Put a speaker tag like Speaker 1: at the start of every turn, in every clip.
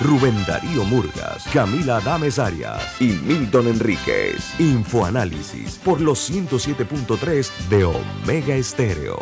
Speaker 1: Rubén Darío Murgas, Camila Adames Arias y Milton Enríquez. Infoanálisis por los 107.3 de Omega Estéreo.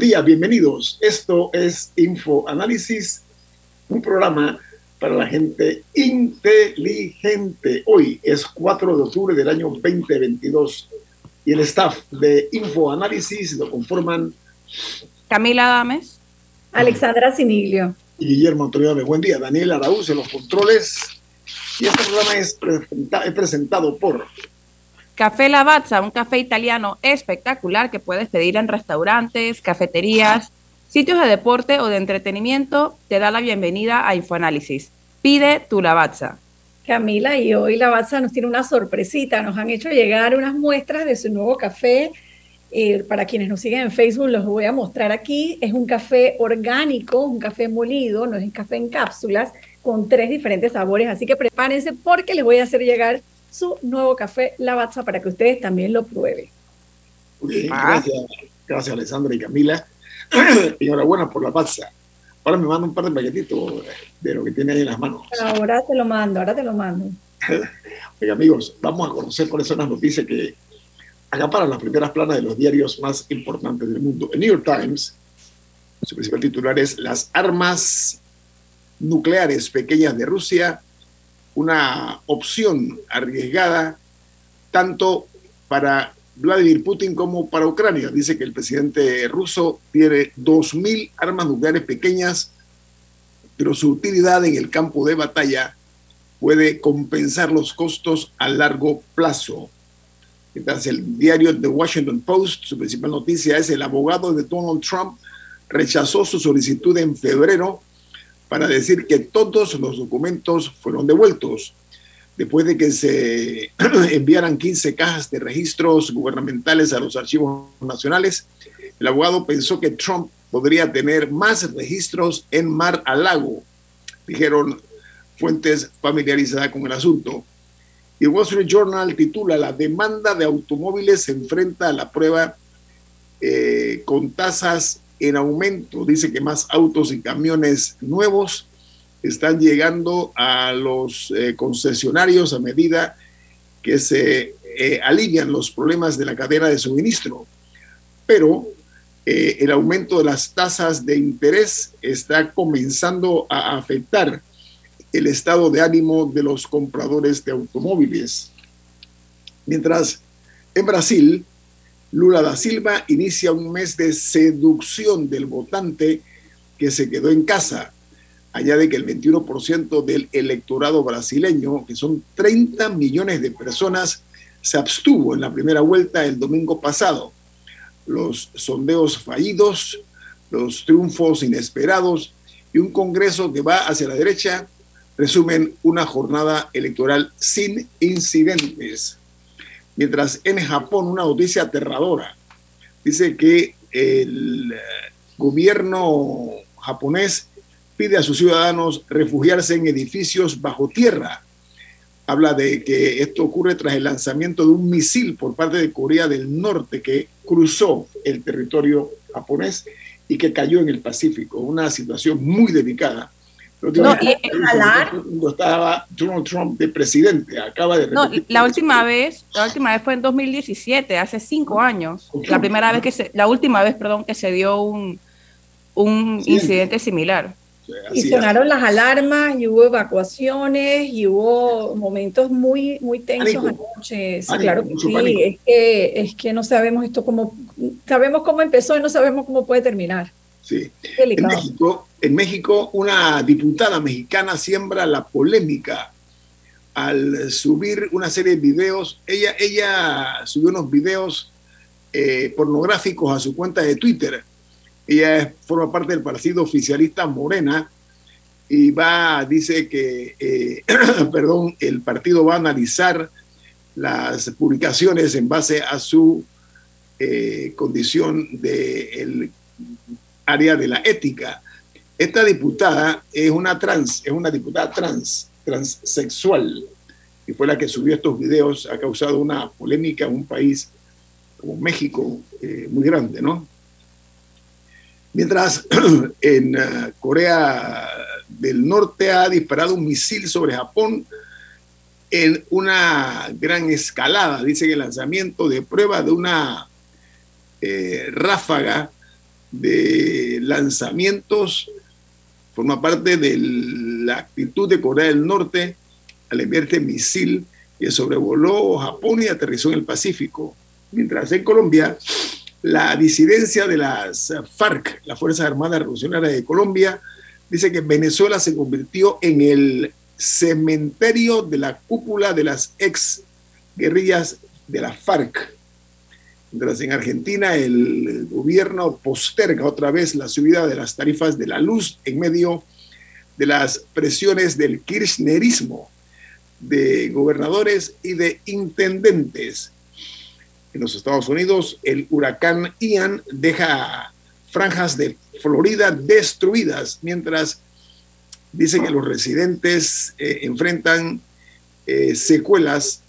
Speaker 2: Día, bienvenidos. Esto es Info Análisis, un programa para la gente inteligente. Hoy es 4 de octubre del año 2022 y el staff de Info Análisis lo conforman
Speaker 3: Camila Dames,
Speaker 4: Alexandra Siniglio
Speaker 2: y Guillermo Antonio Buen día, Daniel Araúz en los controles. Y este programa es, es presentado por
Speaker 3: Café Lavazza, un café italiano espectacular que puedes pedir en restaurantes, cafeterías, sitios de deporte o de entretenimiento, te da la bienvenida a Infoanálisis. Pide tu Lavazza.
Speaker 4: Camila, y hoy Lavazza nos tiene una sorpresita. Nos han hecho llegar unas muestras de su nuevo café. Eh, para quienes nos siguen en Facebook, los voy a mostrar aquí. Es un café orgánico, un café molido, no es un café en cápsulas, con tres diferentes sabores. Así que prepárense porque les voy a hacer llegar su nuevo café Lavazza para que ustedes también lo prueben.
Speaker 2: Ah. gracias, gracias Alessandra y Camila. Enhorabuena por la pazza. Ahora me manda un par de paquetitos de lo que tiene ahí en las manos.
Speaker 4: Ahora te lo mando, ahora te lo mando.
Speaker 2: Oiga, amigos, vamos a conocer cuáles son las noticias que acaparan las primeras planas de los diarios más importantes del mundo. El New York Times, su principal titular es Las armas nucleares pequeñas de Rusia una opción arriesgada tanto para Vladimir Putin como para Ucrania. Dice que el presidente ruso tiene 2.000 armas nucleares pequeñas, pero su utilidad en el campo de batalla puede compensar los costos a largo plazo. Mientras el diario The Washington Post, su principal noticia es el abogado de Donald Trump rechazó su solicitud en febrero para decir que todos los documentos fueron devueltos. Después de que se enviaran 15 cajas de registros gubernamentales a los archivos nacionales, el abogado pensó que Trump podría tener más registros en Mar a Lago, dijeron fuentes familiarizadas con el asunto. Y Wall Street Journal titula La demanda de automóviles se enfrenta a la prueba eh, con tasas en aumento. Dice que más autos y camiones nuevos están llegando a los eh, concesionarios a medida que se eh, alivian los problemas de la cadena de suministro. Pero eh, el aumento de las tasas de interés está comenzando a afectar el estado de ánimo de los compradores de automóviles. Mientras en Brasil, Lula da Silva inicia un mes de seducción del votante que se quedó en casa. de que el 21% del electorado brasileño, que son 30 millones de personas, se abstuvo en la primera vuelta el domingo pasado. Los sondeos fallidos, los triunfos inesperados y un Congreso que va hacia la derecha resumen una jornada electoral sin incidentes. Mientras en Japón, una noticia aterradora, dice que el gobierno japonés pide a sus ciudadanos refugiarse en edificios bajo tierra. Habla de que esto ocurre tras el lanzamiento de un misil por parte de Corea del Norte que cruzó el territorio japonés y que cayó en el Pacífico. Una situación muy delicada no, y Cuando estaba Donald Trump de presidente, acaba de
Speaker 3: No, la última vez, la última vez fue en 2017, hace cinco años. La primera vez que se, la última vez, perdón, que se dio un, un incidente. similar.
Speaker 4: y sonaron las alarmas y hubo evacuaciones y hubo momentos muy, muy tensos anoche. Sí, claro que sí. Es que, es que no sabemos esto cómo, sabemos cómo empezó y no sabemos cómo puede terminar.
Speaker 2: Sí. En México, en México, una diputada mexicana siembra la polémica al subir una serie de videos. Ella, ella subió unos videos eh, pornográficos a su cuenta de Twitter ella forma parte del partido oficialista Morena y va, dice que, eh, perdón, el partido va a analizar las publicaciones en base a su eh, condición del área de la ética. Esta diputada es una trans, es una diputada trans, transexual, y fue la que subió estos videos, ha causado una polémica en un país como México eh, muy grande, ¿no? Mientras en eh, Corea del Norte ha disparado un misil sobre Japón en una gran escalada, dice que el lanzamiento de prueba de una eh, ráfaga de lanzamientos forma parte de la actitud de Corea del Norte al enviar este misil que sobrevoló Japón y aterrizó en el Pacífico. Mientras en Colombia la disidencia de las FARC, las Fuerzas Armadas Revolucionarias de Colombia, dice que Venezuela se convirtió en el cementerio de la cúpula de las ex guerrillas de la FARC. Mientras en Argentina el gobierno posterga otra vez la subida de las tarifas de la luz en medio de las presiones del kirchnerismo de gobernadores y de intendentes en los Estados Unidos, el huracán Ian deja franjas de Florida destruidas, mientras dice que los residentes eh, enfrentan eh, secuelas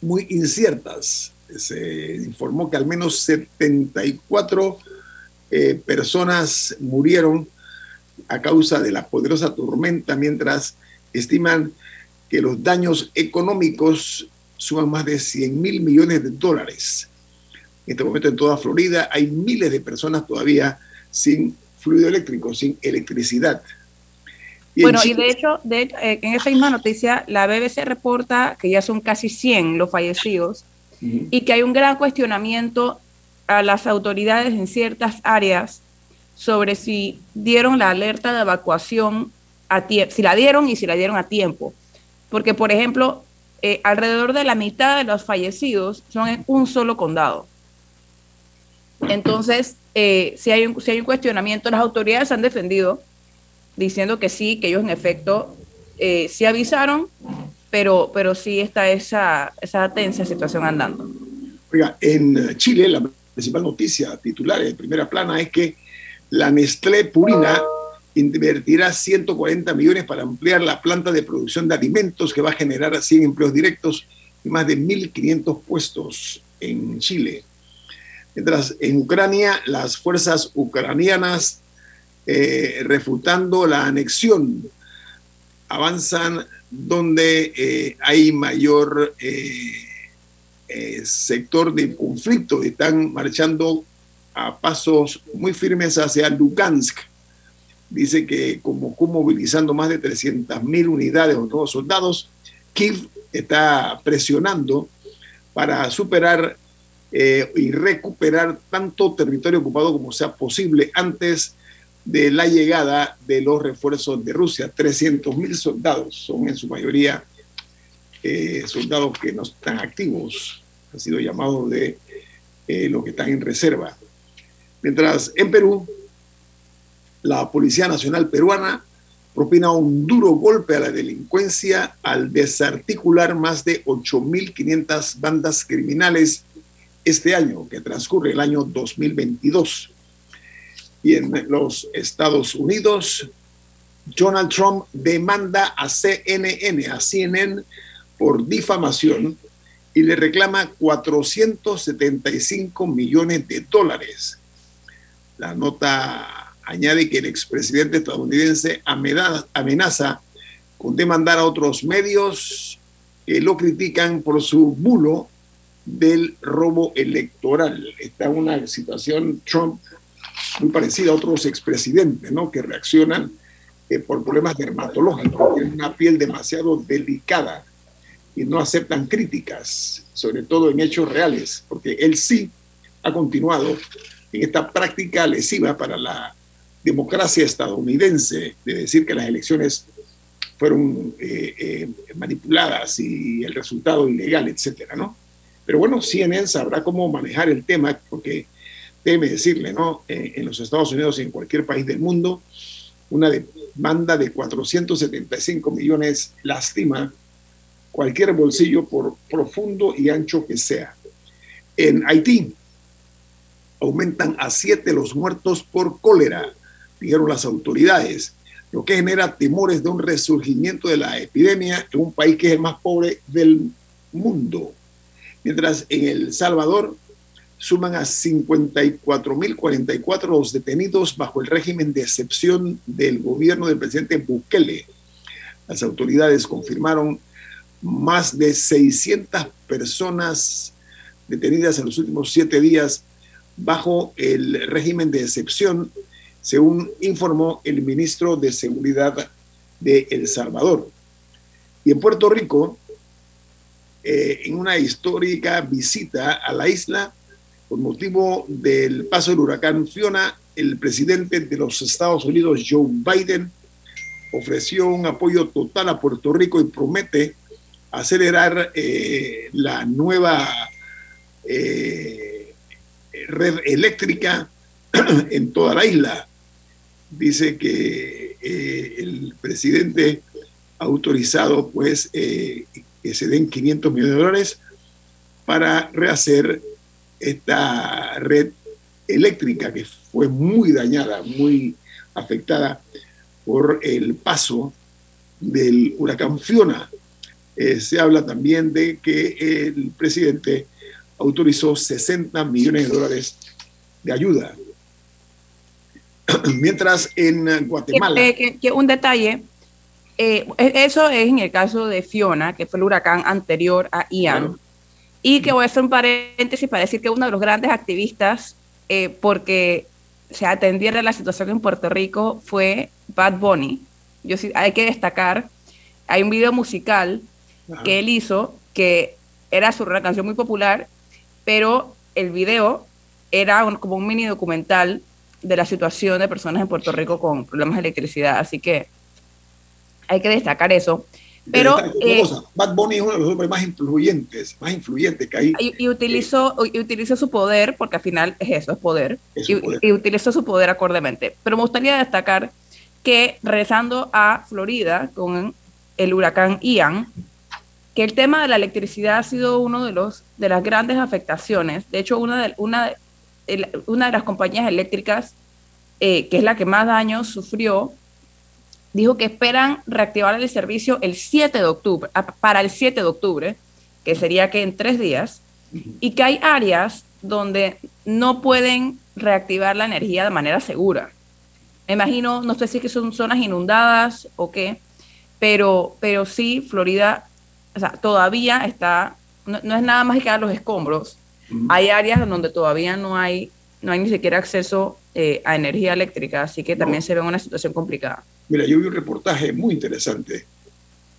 Speaker 2: muy inciertas. Se informó que al menos 74 eh, personas murieron a causa de la poderosa tormenta, mientras estiman que los daños económicos suman más de 100 mil millones de dólares. En este momento en toda Florida hay miles de personas todavía sin fluido eléctrico, sin electricidad.
Speaker 3: bueno, y de hecho, de eh, en esa misma noticia, la BBC reporta que ya son casi 100 los fallecidos y que hay un gran cuestionamiento a las autoridades en ciertas áreas sobre si dieron la alerta de evacuación a tiempo, si la dieron y si la dieron a tiempo. Porque, por ejemplo, eh, alrededor de la mitad de los fallecidos son en un solo condado. Entonces, eh, si, hay un, si hay un cuestionamiento, las autoridades han defendido diciendo que sí, que ellos en efecto eh, sí avisaron, pero, pero sí está esa, esa tensa situación andando.
Speaker 2: Oiga, en Chile la principal noticia titular de primera plana es que la Nestlé Purina invertirá 140 millones para ampliar la planta de producción de alimentos que va a generar 100 empleos directos y más de 1.500 puestos en Chile. Mientras en Ucrania las fuerzas ucranianas eh, refutando la anexión avanzan donde eh, hay mayor eh, sector de conflicto, están marchando a pasos muy firmes hacia Lugansk. Dice que como movilizando más de 300.000 unidades o nuevos soldados, Kiev está presionando para superar eh, y recuperar tanto territorio ocupado como sea posible. Antes de la llegada de los refuerzos de Rusia. 300.000 soldados son en su mayoría eh, soldados que no están activos, han sido llamados de eh, los que están en reserva. Mientras en Perú la Policía Nacional Peruana propina un duro golpe a la delincuencia al desarticular más de 8.500 bandas criminales este año, que transcurre el año 2022. Y en los Estados Unidos, Donald Trump demanda a CNN, a CNN, por difamación y le reclama 475 millones de dólares. La nota añade que el expresidente estadounidense amenaza con demandar a otros medios que lo critican por su bulo del robo electoral. Está una situación Trump muy parecida a otros expresidentes, ¿no? Que reaccionan eh, por problemas dermatológicos, tienen una piel demasiado delicada y no aceptan críticas, sobre todo en hechos reales, porque él sí ha continuado en esta práctica lesiva para la democracia estadounidense de decir que las elecciones fueron eh, eh, manipuladas y el resultado ilegal, etcétera, ¿no? Pero bueno, CNN sabrá cómo manejar el tema, porque déjeme decirle, ¿no? Eh, en los Estados Unidos y en cualquier país del mundo, una demanda de 475 millones lastima cualquier bolsillo por profundo y ancho que sea. En Haití aumentan a siete los muertos por cólera, dijeron las autoridades, lo que genera temores de un resurgimiento de la epidemia en un país que es el más pobre del mundo. Mientras en El Salvador suman a 54.044 los detenidos bajo el régimen de excepción del gobierno del presidente Bukele. Las autoridades confirmaron más de 600 personas detenidas en los últimos siete días bajo el régimen de excepción, según informó el ministro de Seguridad de El Salvador. Y en Puerto Rico, eh, en una histórica visita a la isla, por motivo del paso del huracán Fiona, el presidente de los Estados Unidos, Joe Biden, ofreció un apoyo total a Puerto Rico y promete acelerar eh, la nueva eh, red eléctrica en toda la isla. Dice que eh, el presidente ha autorizado pues que se den 500 millones de dólares para rehacer esta red eléctrica que fue muy dañada, muy afectada por el paso del huracán Fiona eh, se habla también de que el presidente autorizó 60 millones de dólares de ayuda. Mientras en Guatemala...
Speaker 3: Que, un detalle, eh, e, eso es en el caso de Fiona, que fue el huracán anterior a Ian. Y que voy a hacer un paréntesis para decir que uno de los grandes activistas, eh, porque se atendiera la situación en Puerto Rico, fue Bad Bunny. Yo sí, hay que destacar, hay un video musical que él hizo, que era su una canción muy popular, pero el video era como un mini documental de la situación de personas en Puerto Rico con problemas de electricidad. Así que hay que destacar eso. Pero
Speaker 2: eh, Bad Bunny es uno de los hombres más influyentes, más influyentes que hay.
Speaker 3: Y, utilizó, y utilizó su poder, porque al final es eso, es poder, y, poder. y, utilizó su poder acordemente. Pero me gustaría destacar que regresando a Florida con el huracán Ian, que el tema de la electricidad ha sido uno de los de las grandes afectaciones. De hecho, una de, una, una de las compañías eléctricas, eh, que es la que más daños sufrió, dijo que esperan reactivar el servicio el 7 de octubre, para el 7 de octubre, que sería que en tres días, y que hay áreas donde no pueden reactivar la energía de manera segura. Me imagino, no sé si que son zonas inundadas o qué, pero, pero sí, Florida o sea, todavía está, no, es nada más que a los escombros. Hay áreas donde todavía no hay, no hay ni siquiera acceso eh, a energía eléctrica, así que también se ve una situación complicada.
Speaker 2: Mira, yo vi un reportaje muy interesante.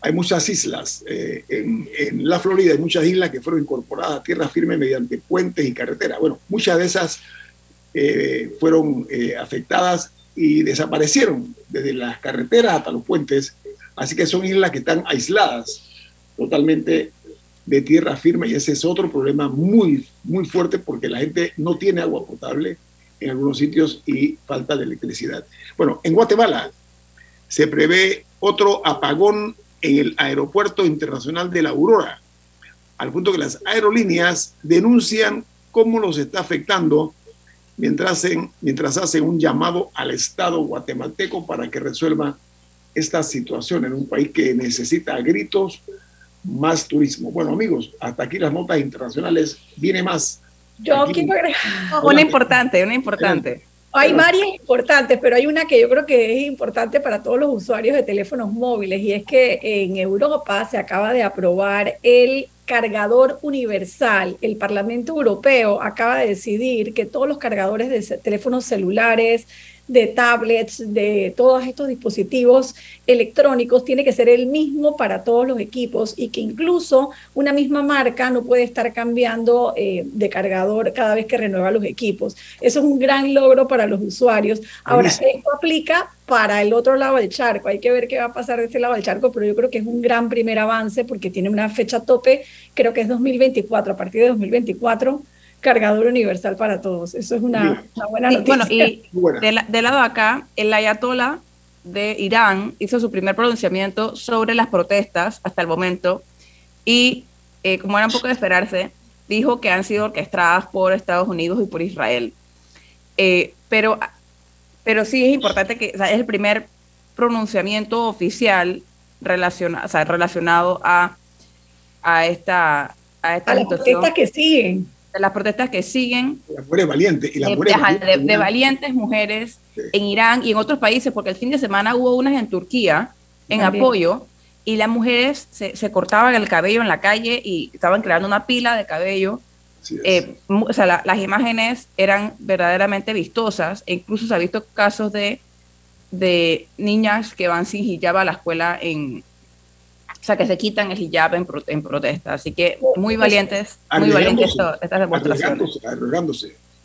Speaker 2: Hay muchas islas eh, en, en, la Florida, hay muchas islas que fueron incorporadas a tierra firme mediante puentes y carreteras. Bueno, muchas de esas eh, fueron afectadas y desaparecieron desde las carreteras hasta los puentes. Así que son islas que están aisladas totalmente de tierra firme y ese es otro problema muy, muy fuerte porque la gente no tiene agua potable en algunos sitios y falta de electricidad. Bueno, en Guatemala se prevé otro apagón en el Aeropuerto Internacional de la Aurora, al punto que las aerolíneas denuncian cómo los está afectando mientras hacen, mientras hacen un llamado al Estado guatemalteco para que resuelva esta situación en un país que necesita gritos más turismo. Bueno, amigos, hasta aquí las notas internacionales. Viene más.
Speaker 4: Yo quiero agregar.
Speaker 3: Una importante, una importante.
Speaker 4: Hay varias importantes, pero hay una que yo creo que es importante para todos los usuarios de teléfonos móviles y es que en Europa se acaba de aprobar el cargador universal. El Parlamento Europeo acaba de decidir que todos los cargadores de teléfonos celulares, de tablets, de todos estos dispositivos electrónicos, tiene que ser el mismo para todos los equipos y que incluso una misma marca no puede estar cambiando eh, de cargador cada vez que renueva los equipos. Eso es un gran logro para los usuarios. Ahora, esto aplica para el otro lado del charco. Hay que ver qué va a pasar de este lado del charco, pero yo creo que es un gran primer avance porque tiene una fecha tope, creo que es 2024, a partir de 2024 cargador universal para todos. Eso es una, buena noticia.
Speaker 3: Bueno, y de, lado acá, el ayatollah de Irán hizo su primer pronunciamiento sobre las protestas hasta el momento y, eh, como era un poco de esperarse, dijo que han sido orquestadas por Estados Unidos y por Israel. Eh, pero pero sí es importante que es el primer pronunciamiento oficial relacionado, relacionado a, a esta, a esta
Speaker 4: las protestas que siguen.
Speaker 3: De las protestas que siguen.
Speaker 2: Las mujeres valientes. Y las
Speaker 3: de, de, valientes mujeres en Irán y en otros países, porque el fin de semana hubo unas en Turquía en apoyo y las mujeres se, se cortaban el cabello en la calle y estaban creando una pila de cabello eh, o sea, las imágenes eran verdaderamente vistosas. E incluso se ha visto casos de, de niñas que van sin hijab a la escuela en, o sea, que se quitan el hijab en, en protesta. Así que muy valientes, muy valientes estas demostraciones.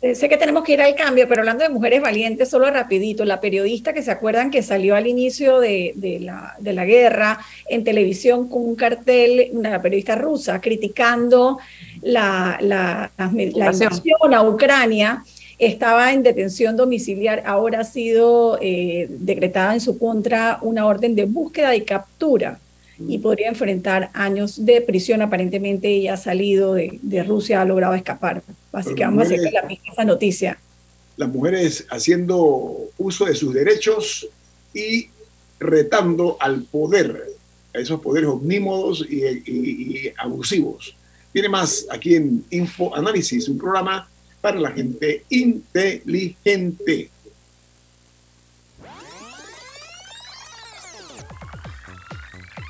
Speaker 4: Eh, sé que tenemos que ir al cambio, pero hablando de mujeres valientes, solo rapidito, la periodista que se acuerdan que salió al inicio de, la, de la, guerra en televisión con un cartel, una periodista rusa, criticando la, la, invasión a Ucrania, estaba en detención domiciliar, ahora ha sido eh, decretada en su contra una orden de búsqueda y captura y podría enfrentar años de prisión. Aparentemente ella ha salido de, Rusia, ha logrado escapar. Así que vamos a hacer la misma noticia.
Speaker 2: Las mujeres haciendo uso de sus derechos y retando al poder, a esos poderes omnímodos y, y abusivos. Tiene más aquí en Info Análisis, un programa para la gente inteligente.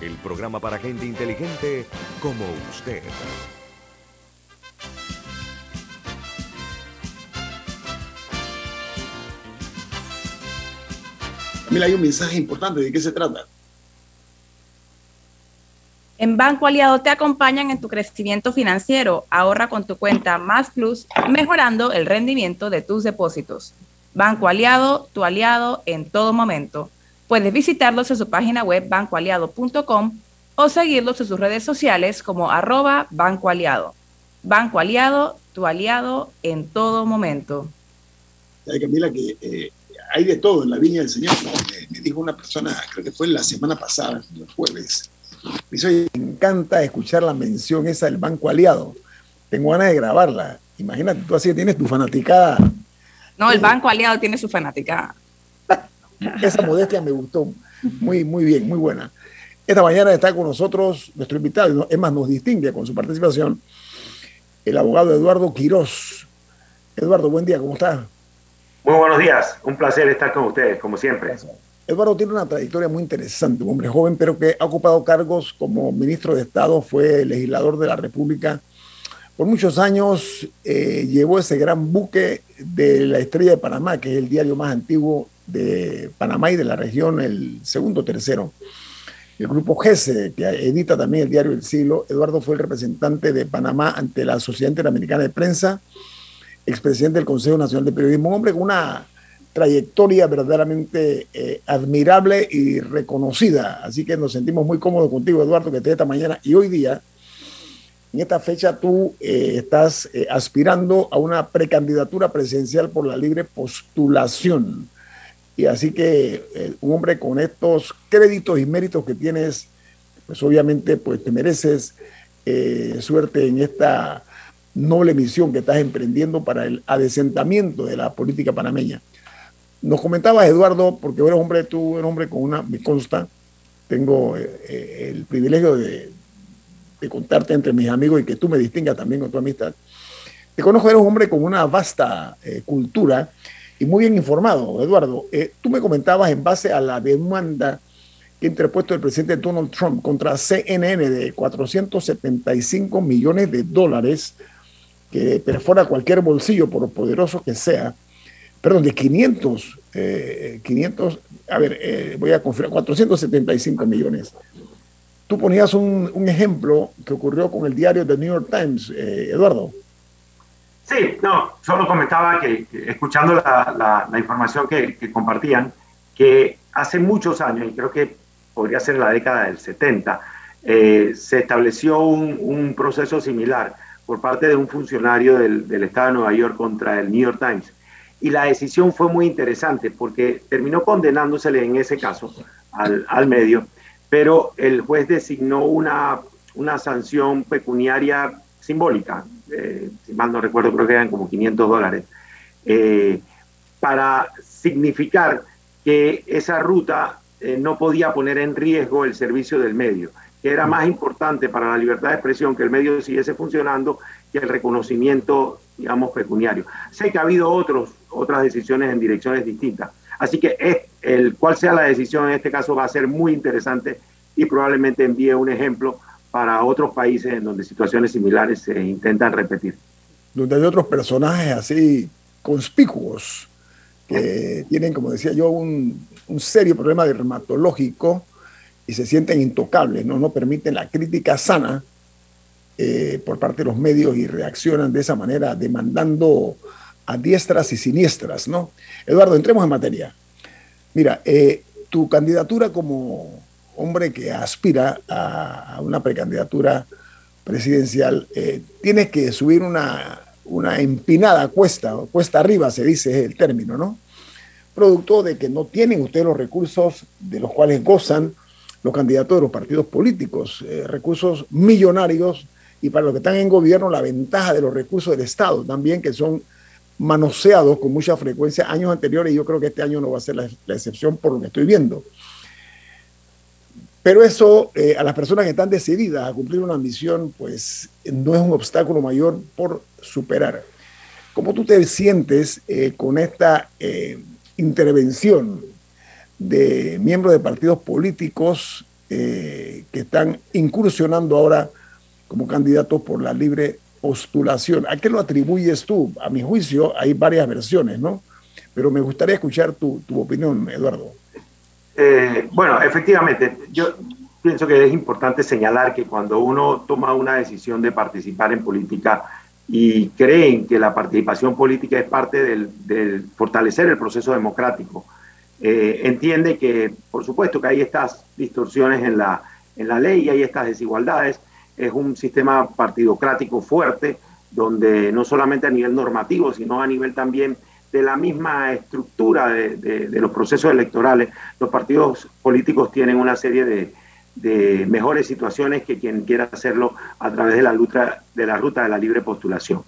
Speaker 1: el programa para gente inteligente como usted.
Speaker 2: Mira, hay un mensaje importante. ¿De qué se trata?
Speaker 3: En Banco Aliado te acompañan en tu crecimiento financiero. Ahorra con tu cuenta Más Plus, mejorando el rendimiento de tus depósitos. Banco Aliado, tu aliado en todo momento. Puedes visitarlos en su página web bancoaliado.com o seguirlos en sus redes sociales como arroba Banco Aliado. Banco Aliado, tu aliado en todo momento.
Speaker 2: Camila que eh, hay de todo en la viña del Señor. Me, dijo una persona, creo que fue la semana pasada, el jueves. Me dice, me encanta escuchar la mención esa del Banco Aliado. Tengo ganas de grabarla. Imagínate, tú así tienes tu fanaticada.
Speaker 3: No, el Banco Aliado tiene su fanaticada.
Speaker 2: Esa modestia me gustó. Muy, muy bien, muy buena. Esta mañana está con nosotros nuestro invitado, es más, nos distingue con su participación, el abogado Eduardo Quirós. Eduardo, buen día, ¿cómo está?
Speaker 5: Muy buenos días, un placer estar con ustedes, como siempre.
Speaker 2: Eduardo tiene una trayectoria muy interesante, un hombre joven, pero que ha ocupado cargos como ministro de Estado, fue legislador de la República. Por muchos años eh, llevó ese gran buque de la Estrella de Panamá, que es el diario más antiguo de Panamá y de la región, el segundo tercero. El grupo GESE, que edita también el diario El Siglo, Eduardo fue el representante de Panamá ante la Sociedad Interamericana de Prensa, expresidente del Consejo Nacional de Periodismo, un hombre con una trayectoria verdaderamente eh, admirable y reconocida. Así que nos sentimos muy cómodos contigo, Eduardo, que esté esta mañana y hoy día, en esta fecha, tú eh, estás eh, aspirando a una precandidatura presidencial por la libre postulación. Y así que eh, un hombre con estos créditos y méritos que tienes, pues obviamente pues te mereces eh, suerte en esta noble misión que estás emprendiendo para el adesentamiento de la política panameña. Nos comentabas, Eduardo, porque eres hombre, tú eres hombre con una, me consta, tengo eh, el privilegio de, contarte entre mis amigos y que tú me distingas también con tu amistad. Te conozco, eres un hombre con una vasta cultura y muy bien informado, Eduardo. Eh, tú me comentabas en base a la demanda que ha interpuesto el presidente Donald Trump contra CNN de 475 millones de dólares, que perfora cualquier bolsillo, por poderoso que sea, perdón, de 500, 500, eh, a ver, eh, voy a confirmar, 475 millones. Tú ponías un, un, ejemplo que ocurrió con el diario The New York Times, Eduardo.
Speaker 5: Sí, no, solo comentaba que, escuchando la, información que, compartían, que hace muchos años, y creo que podría ser la década del 70, eh, se estableció un, proceso similar por parte de un funcionario del, Estado de Nueva York contra el New York Times. Y la decisión fue muy interesante porque terminó condenándosele en ese caso al, medio, pero el juez designó una, una sanción pecuniaria simbólica, eh, si mal no recuerdo, creo que eran como 500 dólares, eh, para significar que esa ruta eh, no podía poner en riesgo el servicio del medio, que era más importante para la libertad de expresión que el medio siguiese funcionando que el reconocimiento, digamos, pecuniario. Sé que ha habido otros, otras decisiones en direcciones distintas. Así que es, el cual sea la decisión en este caso va a ser muy interesante y probablemente envíe un ejemplo para otros países en donde situaciones similares se intentan repetir.
Speaker 2: Donde hay otros personajes así conspicuos que tienen, como decía yo, un, un serio problema dermatológico y se sienten intocables, no, no permiten la crítica sana eh, por parte de los medios y reaccionan de esa manera demandando a diestras y siniestras, ¿no? Eduardo, entremos en materia. Mira, eh, tu candidatura como hombre que aspira a, una precandidatura presidencial, eh, tiene que subir una, una empinada cuesta, cuesta arriba se dice el término, ¿no? Producto de que no tienen ustedes los recursos de los cuales gozan los candidatos de los partidos políticos, eh, recursos millonarios y para los que están en gobierno la ventaja de los recursos del Estado también que son manoseados con mucha frecuencia años anteriores y yo creo que este año no va a ser la, la excepción por lo que estoy viendo. Pero eso, eh, a las personas que están decididas a cumplir una misión, pues no es un obstáculo mayor por superar. ¿Cómo tú te sientes eh, con esta eh, intervención de miembros de partidos políticos que están incursionando ahora como candidatos por la libre postulación? ¿A qué lo atribuyes tú? A mi juicio hay varias versiones, ¿no? Pero me gustaría escuchar tu, tu opinión, Eduardo.
Speaker 5: Eh, bueno, efectivamente, yo pienso que es importante señalar que cuando uno toma una decisión de participar en política y creen que la participación política es parte del, fortalecer el proceso democrático, eh, entiende que, por supuesto, que hay estas distorsiones en la, en la ley y hay estas desigualdades. Es un sistema partidocrático fuerte, donde no solamente a nivel normativo, sino a nivel también de la misma estructura de, los procesos electorales, los partidos políticos tienen una serie de, mejores situaciones que quien quiera hacerlo a través de la, lucha, de la ruta de la libre postulación.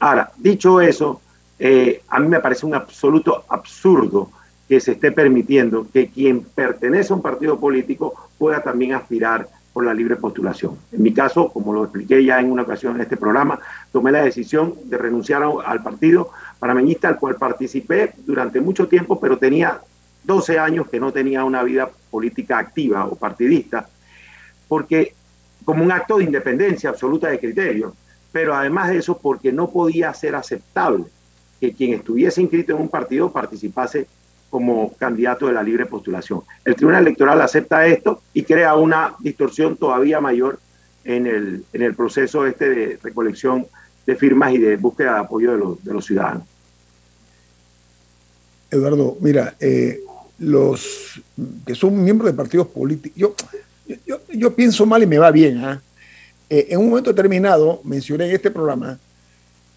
Speaker 5: Ahora, dicho eso, eh, a mí me parece un absoluto absurdo que se esté permitiendo que quien pertenece a un partido político pueda también aspirar por la libre postulación. En mi caso, como lo expliqué ya en una ocasión en este programa, tomé la decisión de renunciar al partido panameñista al cual participé durante mucho tiempo, pero tenía 12 años que no tenía una vida política activa o partidista, porque como un acto de independencia absoluta de criterio, pero además de eso porque no podía ser aceptable que quien estuviese inscrito en un partido participase como candidato de la libre postulación. El Tribunal Electoral acepta esto y crea una distorsión todavía mayor en el, en el proceso este de recolección de firmas y de búsqueda de apoyo de los, de los ciudadanos.
Speaker 2: Eduardo, mira, eh, los que son miembros de partidos políticos, yo, yo, pienso mal y me va bien. ¿ah? Eh, en un momento determinado mencioné en este programa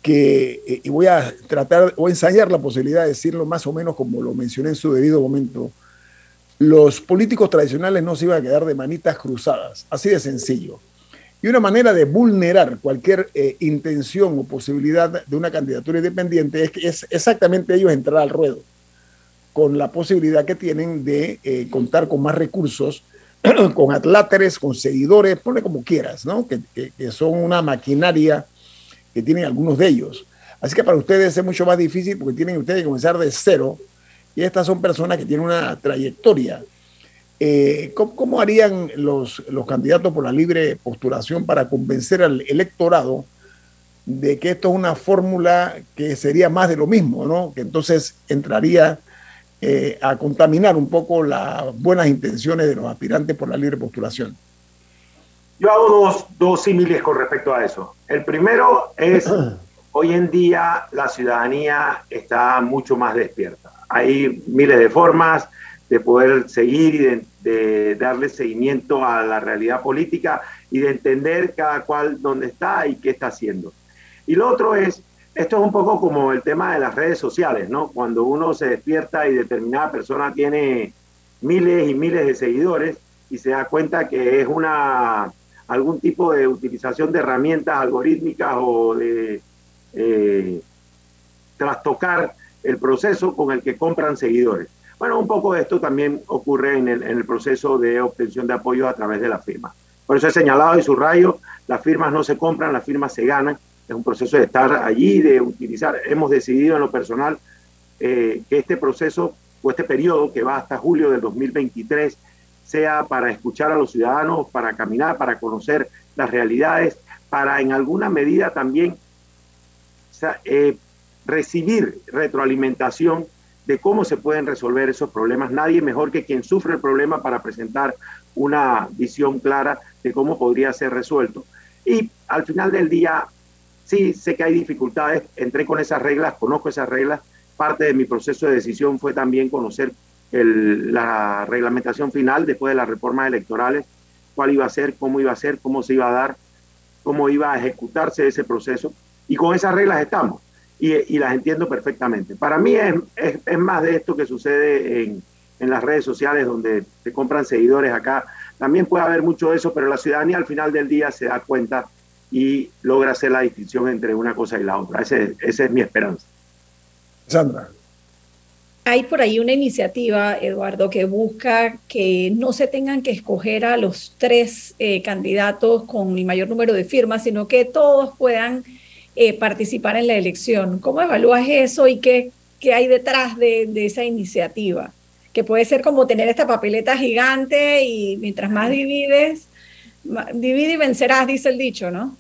Speaker 2: que, eh, y voy a tratar o ensayar la posibilidad de decirlo más o menos como lo mencioné en su debido momento, los políticos tradicionales no se iban a quedar de manitas cruzadas, así de sencillo. Y una manera de vulnerar cualquier intención o posibilidad de una candidatura independiente es, que exactamente ellos entrar al ruedo con la posibilidad que tienen de eh, contar con más recursos, con atláteres, con seguidores, pone como quieras, ¿no? Que, son una maquinaria que tienen algunos de ellos. Así que para ustedes es mucho más difícil porque tienen ustedes que comenzar de cero y estas son personas que tienen una trayectoria. Eh, ¿cómo, harían los, los candidatos por la libre postulación para convencer al electorado de que esto es una fórmula que sería más de lo mismo, ¿no? Que entonces entraría eh, a contaminar un poco las buenas intenciones de los aspirantes por la libre postulación.
Speaker 5: Yo hago dos, dos símiles con respecto a eso. El primero es, hoy en día la ciudadanía está mucho más despierta. Hay miles de formas de poder seguir y de, de darle seguimiento a la realidad política y de entender cada cual dónde está y qué está haciendo. Y lo otro es esto es un poco como el tema de las redes sociales, ¿no? Cuando uno se despierta y determinada persona tiene miles y miles de seguidores y se da cuenta que es una algún tipo de utilización de herramientas algorítmicas o de eh, trastocar el proceso con el que compran seguidores. Bueno, un poco de esto también ocurre en el, en el proceso de obtención de apoyo a través de la firma. Por eso he señalado y subrayo, las firmas no se compran, las firmas se ganan es un proceso de estar allí, de utilizar. Hemos decidido en lo personal eh, que este proceso o este periodo que va hasta julio del 2023 sea para escuchar a los ciudadanos, para caminar, para conocer las realidades, para en alguna medida también eh, recibir retroalimentación de cómo se pueden resolver esos problemas. Nadie mejor que quien sufre el problema para presentar una visión clara de cómo podría ser resuelto. Y al final del día, Sí, sé que hay dificultades, entré con esas reglas, conozco esas reglas. Parte de mi proceso de decisión fue también conocer la reglamentación final después de las reformas electorales, cuál iba a ser, cómo iba a ser, cómo se iba a dar, cómo iba a ejecutarse ese proceso. Y con esas reglas estamos y, las entiendo perfectamente. Para mí es, es, más de esto que sucede en, en las redes sociales donde se compran seguidores acá. También puede haber mucho de eso, pero la ciudadanía al final del día se da cuenta y logra hacer la distinción entre una cosa y la otra. Ese, esa es mi esperanza.
Speaker 2: Sandra.
Speaker 4: Hay por ahí una iniciativa, Eduardo, que busca que no se tengan que escoger a los tres eh, candidatos con el mayor número de firmas, sino que todos puedan eh, participar en la elección. ¿Cómo evalúas eso y qué, qué hay detrás de, de, esa iniciativa? Que puede ser como tener esta papeleta gigante y mientras más divides, divide y vencerás, dice el dicho, ¿no?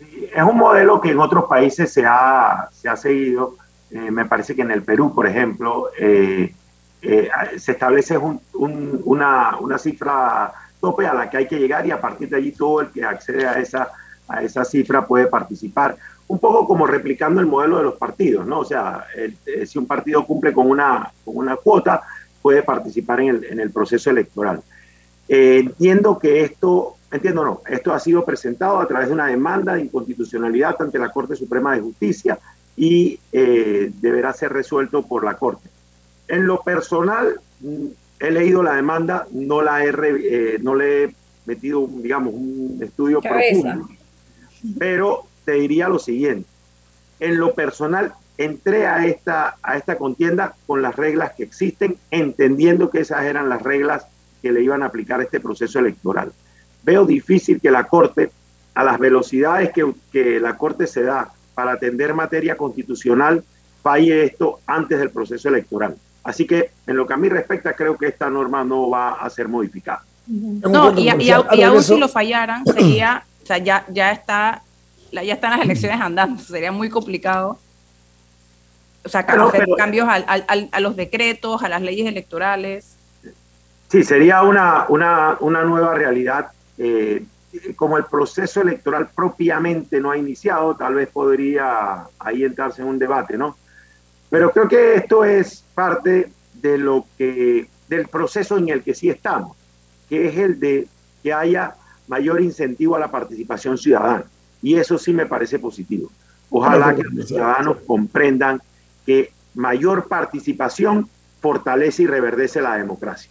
Speaker 5: Es un modelo que en otros países se ha, se ha seguido. Eh, me parece que en el Perú, por ejemplo, eh, eh, se establece una, una, cifra tope a la que hay que llegar y a partir de allí todo el que accede a esa, a esa cifra puede participar. Un poco como replicando el modelo de los partidos, ¿no? O sea, si un partido cumple con una, con una cuota, puede participar en el, en el proceso electoral. entiendo que esto Entiendo, no. Esto ha sido presentado a través de una demanda de inconstitucionalidad ante la Corte Suprema de Justicia y eh, deberá ser resuelto por la Corte. En lo personal, mm, he leído la demanda, no la he, eh, no le he metido, digamos, un estudio profundo, pero te diría lo siguiente. En lo personal, entré a esta, a esta contienda con las reglas que existen, entendiendo que esas eran las reglas que le iban a aplicar a este proceso electoral. Veo difícil que la Corte, a las velocidades que, que la Corte se da para atender materia constitucional, falle esto antes del proceso electoral. Así que en lo que a mí respecta, creo que esta norma no va a ser modificada.
Speaker 3: No, y, y, aún si lo fallaran, sería, o sea, ya, ya está, ya están las elecciones andando, sería muy complicado. O sea, hacer cambios a los decretos, a las leyes electorales.
Speaker 5: Sí, sería una, una, una nueva realidad. Eh, como el proceso electoral propiamente no ha iniciado, tal vez podría ahí entrarse en un debate, ¿no? Pero creo que esto es parte de lo que, del proceso en el que sí estamos, que es el de que haya mayor incentivo a la participación ciudadana. Y eso sí me parece positivo. Ojalá que los ciudadanos comprendan que mayor participación fortalece y reverdece la democracia.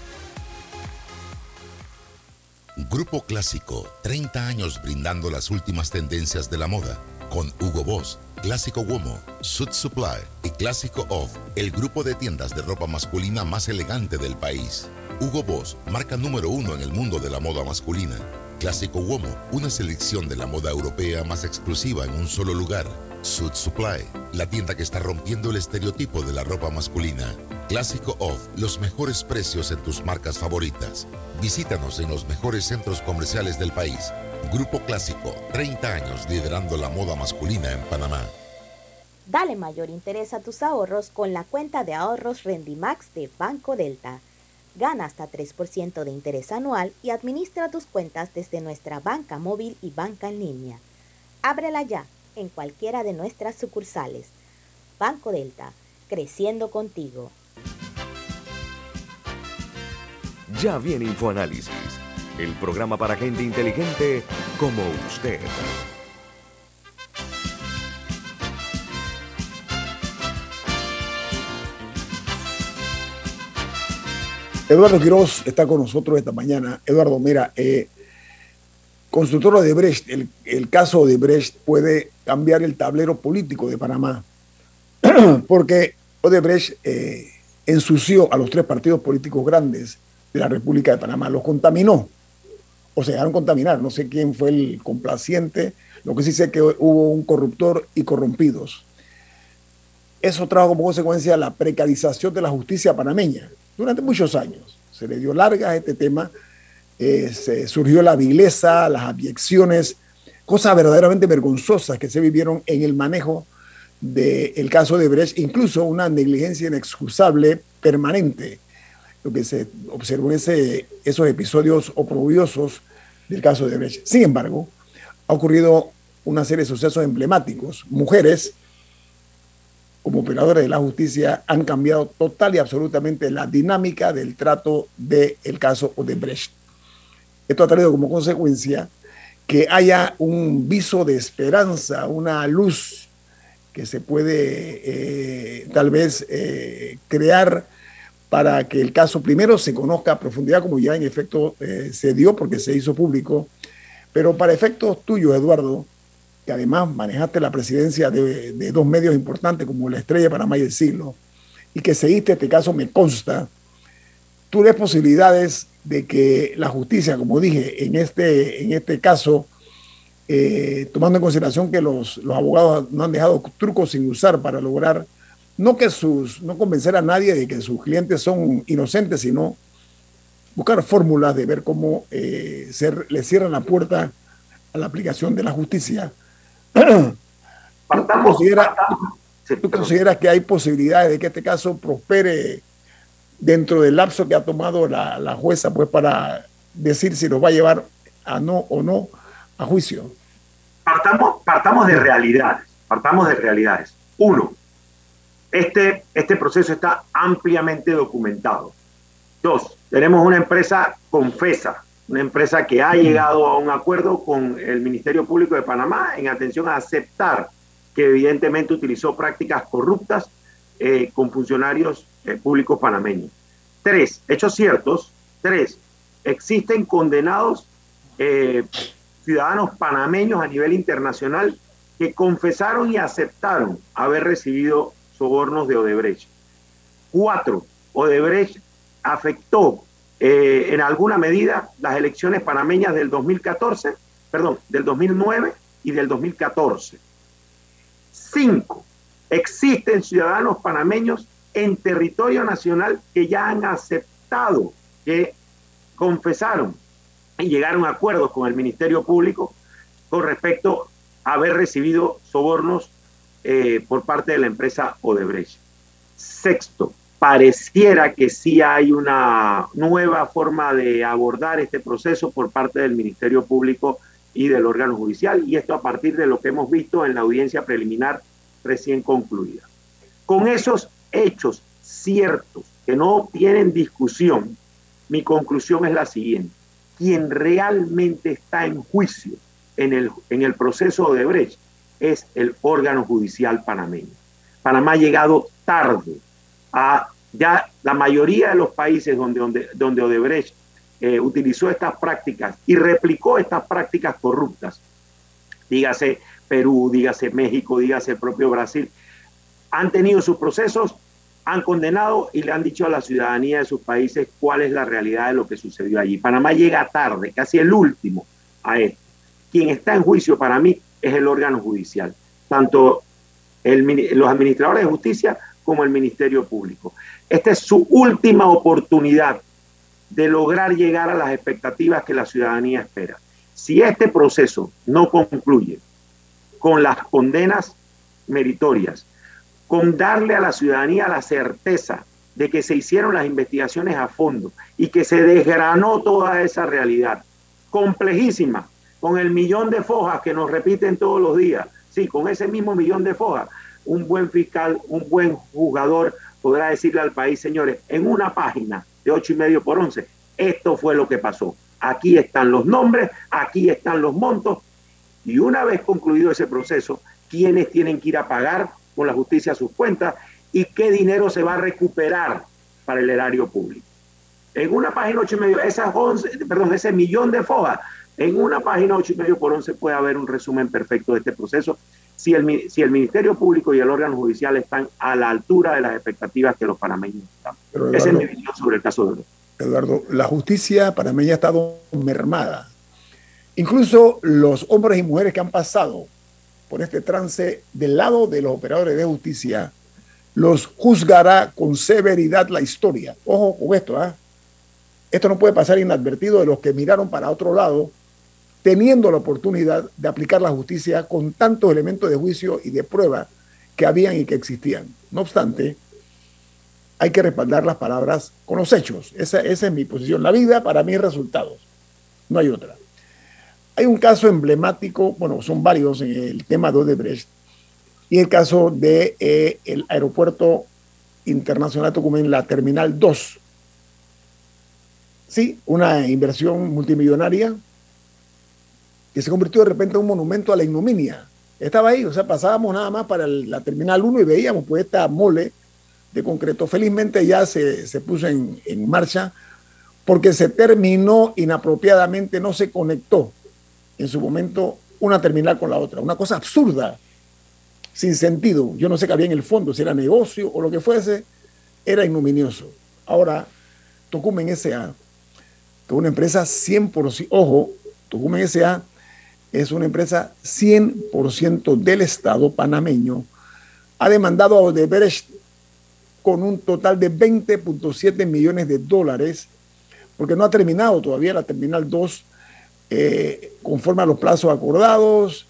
Speaker 6: Grupo Clásico, 30 años brindando las últimas tendencias de la moda. Con Hugo Boss, Clásico Womo, Suit Supply y Clásico Off, el grupo de tiendas de ropa masculina más elegante del país. Hugo Boss, marca número uno en el mundo de la moda masculina Clásico Uomo, una selección de la moda europea más exclusiva en un solo lugar. Suit Supply, la tienda que está rompiendo el estereotipo de la ropa masculina. Clásico Off, los mejores precios en tus marcas favoritas. Visítanos en los mejores centros comerciales del país. Grupo Clásico, 30 años liderando la moda masculina en Panamá.
Speaker 7: Dale mayor interés a tus ahorros con la cuenta de ahorros Rendimax de Banco Delta. Gana hasta 3% de interés anual y administra tus cuentas desde nuestra banca móvil y banca en línea. Ábrela ya en cualquiera de nuestras sucursales. Banco Delta, creciendo contigo.
Speaker 1: Ya viene InfoAnálisis, el programa para gente inteligente como usted.
Speaker 2: Eduardo Quiroz está con nosotros esta mañana. Eduardo, mira, eh, constructor de Brecht, el, caso de Brecht puede cambiar el tablero político de Panamá, porque Odebrecht eh, ensució a los tres partidos políticos grandes de la República de Panamá, los contaminó, o se dejaron contaminar, no sé quién fue el complaciente, lo que sí sé que hubo un corruptor y corrompidos. Eso trajo como consecuencia la precarización de la justicia panameña durante muchos años. Se le dio larga a este tema, eh, se surgió la vileza, las abyecciones, cosas verdaderamente vergonzosas que se vivieron en el manejo del caso de Brecht, incluso una negligencia inexcusable permanente, lo que se observó en ese, esos episodios oprobiosos del caso de Brecht. Sin embargo, ha ocurrido una serie de sucesos emblemáticos. Mujeres como operadores de la justicia han cambiado total y absolutamente la dinámica del trato del caso Odebrecht. Esto ha traído como consecuencia que haya un viso de esperanza, una luz que se puede eh, tal vez eh, crear para que el caso primero se conozca a profundidad, como ya en efecto eh, se dio porque se hizo público, pero para efectos tuyos, Eduardo, que además manejaste la presidencia de, dos medios importantes como La Estrella Panamá y El Siglo, y que seguiste este caso, me consta, tú ves posibilidades de que la justicia, como dije, en este, en este caso, eh, tomando en consideración que los, los, abogados no han dejado trucos sin usar para lograr, no que sus, no convencer a nadie de que sus clientes son inocentes, sino buscar fórmulas de ver cómo eh, se, le cierran la puerta a la aplicación de la justicia ¿Tú, consideras, que hay posibilidades de que este caso prospere dentro del lapso que ha tomado la, la jueza pues para decir si los va a llevar a no o no a juicio?
Speaker 5: Partamos, partamos de realidades, partamos de realidades. Uno, este, este proceso está ampliamente documentado. Dos, tenemos una empresa confesa, una empresa que ha llegado a un acuerdo con el Ministerio Público de Panamá en atención a aceptar que evidentemente utilizó prácticas corruptas eh, con funcionarios eh, públicos panameños. Tres, hechos ciertos. Tres, existen condenados eh, ciudadanos panameños a nivel internacional que confesaron y aceptaron haber recibido sobornos de Odebrecht. Cuatro, Odebrecht afectó eh, en alguna medida las elecciones panameñas del 2014, perdón, del 2009 y del 2014. Cinco, existen ciudadanos panameños en territorio nacional que ya han aceptado, que confesaron y llegaron a acuerdos con el Ministerio Público con respecto a haber recibido sobornos eh, por parte de la empresa Odebrecht. Sexto, pareciera que sí hay una nueva forma de abordar este proceso por parte del Ministerio Público y del órgano judicial, y esto a partir de lo que hemos visto en la audiencia preliminar recién concluida. Con esos hechos ciertos que no tienen discusión, mi conclusión es la siguiente. Quien realmente está en juicio en el, en el proceso de Brecht es el órgano judicial panameño. Panamá ha llegado tarde a ya la mayoría de los países donde, donde, donde Odebrecht eh, utilizó estas prácticas y replicó estas prácticas corruptas, dígase Perú, dígase México, dígase el propio Brasil, han tenido sus procesos, han condenado y le han dicho a la ciudadanía de sus países cuál es la realidad de lo que sucedió allí. Panamá llega tarde, casi el último a esto. Quien está en juicio para mí es el órgano judicial, tanto los administradores de justicia como el Ministerio Público. Esta es su última oportunidad de lograr llegar a las expectativas que la ciudadanía espera. Si este proceso no concluye con las condenas meritorias, con darle a la ciudadanía la certeza de que se hicieron las investigaciones a fondo y que se desgranó toda esa realidad complejísima, con el millón de fojas que nos repiten todos los días. Sí, con ese mismo millón de fojas, un buen fiscal, un buen jugador podrá decirle al país, señores, en una página de ocho y medio por once, esto fue lo que pasó. Aquí están los nombres, aquí están los montos, y una vez concluido ese proceso, quiénes tienen que ir a pagar con la justicia sus cuentas y qué dinero se va a recuperar para el erario público. En una página ocho y medio, esas perdón, ese millón de fojas en una página 8 y medio por 11 puede haber un resumen perfecto de este proceso si el, si el Ministerio Público y el órgano judicial están a la altura de las expectativas que los panameños están. Esa es mi visión sobre el caso de
Speaker 2: Eduardo, la justicia panameña ha estado mermada. Incluso los hombres y mujeres que han pasado por este trance del lado de los operadores de justicia, los juzgará con severidad la historia. Ojo con esto, ¿ah? Esto no puede pasar inadvertido de los que miraron para otro lado teniendo la oportunidad de aplicar la justicia con tantos elementos de juicio y de prueba que habían y que existían. No obstante, hay que respaldar las palabras con los hechos. Esa, es mi posición. La vida para mí es resultados. No hay otra. Hay un caso emblemático, bueno, son varios en el tema de Odebrecht, y el caso del de, eh, aeropuerto internacional Tucumán, la Terminal 2. Sí, una inversión multimillonaria que se convirtió de repente en un monumento a la ignominia. Estaba ahí, o sea, pasábamos nada más para la Terminal 1 y veíamos pues esta mole de concreto. Felizmente ya se, se puso en, en marcha porque se terminó inapropiadamente, no se conectó en su momento una terminal con la otra. Una cosa absurda, sin sentido. Yo no sé qué había en el fondo, si era negocio o lo que fuese, era ignominioso. Ahora, Tocumen S.A., que una empresa 100%, ojo, Tocumen S.A es una empresa 100% del Estado panameño, ha demandado a Odebrecht con un total de 20.7 millones de dólares, porque no ha terminado todavía la Terminal 2 eh, conforme a los plazos acordados,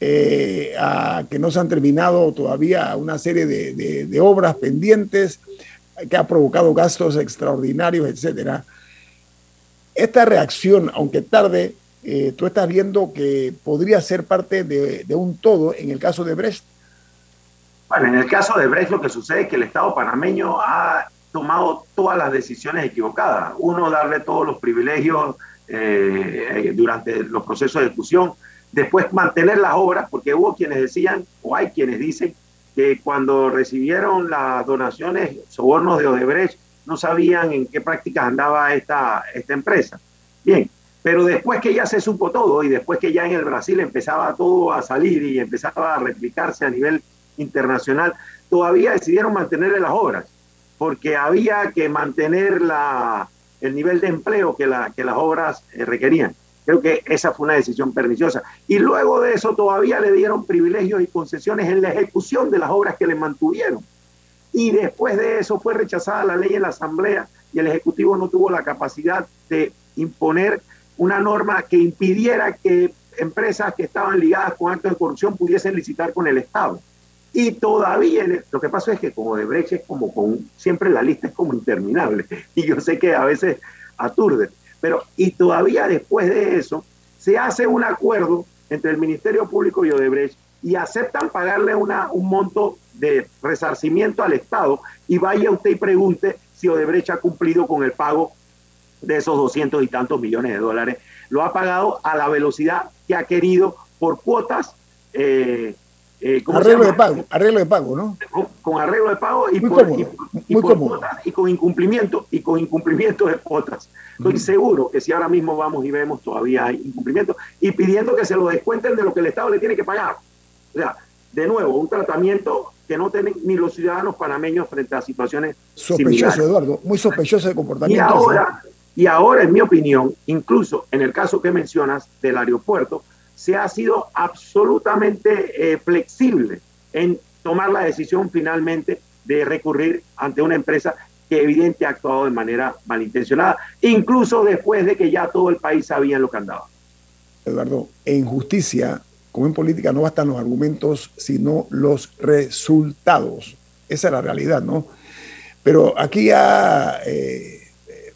Speaker 2: eh, a que no se han terminado todavía una serie de, de obras pendientes, que ha provocado gastos extraordinarios, etcétera. Esta reacción, aunque tarde, eh, tú estás viendo que podría ser parte de, un todo en el caso de Brecht.
Speaker 5: Bueno, en el caso de Brecht lo que sucede es que el Estado panameño ha tomado todas las decisiones equivocadas. Uno, darle todos los privilegios eh, durante los procesos de discusión. Después, mantener las obras, porque hubo quienes decían, o hay quienes dicen, que cuando recibieron las donaciones, sobornos de Odebrecht, no sabían en qué prácticas andaba esta, esta empresa. Bien, pero después que ya se supo todo y después que ya en el Brasil empezaba todo a salir y empezaba a replicarse a nivel internacional, todavía decidieron mantenerle las obras, porque había que mantener la, el nivel de empleo que, la, que las obras eh, requerían. Creo que esa fue una decisión perniciosa. Y luego de eso todavía le dieron privilegios y concesiones en la ejecución de las obras que le mantuvieron. Y después de eso fue rechazada la ley en la Asamblea y el Ejecutivo no tuvo la capacidad de imponer una norma que impidiera que empresas que estaban ligadas con actos de corrupción pudiesen licitar con el Estado. Y todavía, lo que pasa es que como de Brecht es como con, siempre la lista es como interminable. Y yo sé que a veces aturde. Pero, y todavía después de eso, se hace un acuerdo entre el Ministerio Público y Odebrecht y aceptan pagarle una, un monto de resarcimiento al Estado y vaya usted y pregunte si Odebrecht ha cumplido con el pago de esos doscientos y tantos millones de dólares. Lo ha pagado a la velocidad que ha querido por cuotas.
Speaker 2: Eh, eh, arreglo de pago, arreglo de pago, ¿no?
Speaker 5: Con, arreglo de pago y, por, y, con incumplimiento y con incumplimiento de cuotas. Estoy seguro que si ahora mismo vamos y vemos todavía hay incumplimiento y pidiendo que se lo descuenten de lo que el Estado le tiene que pagar. O sea, de nuevo, un tratamiento que no tienen ni los ciudadanos panameños frente a situaciones
Speaker 2: sospechoso, Eduardo, muy sospechoso de comportamiento.
Speaker 5: Y ahora, y ahora, en mi opinión, incluso en el caso que mencionas del aeropuerto, se ha sido absolutamente eh, flexible en tomar la decisión finalmente de recurrir ante una empresa que evidente ha actuado de manera malintencionada, incluso después de que ya todo el país sabía lo que andaba.
Speaker 2: Eduardo, en justicia, como en política, no bastan los argumentos, sino los resultados. Esa es la realidad, ¿no? Pero aquí ha eh,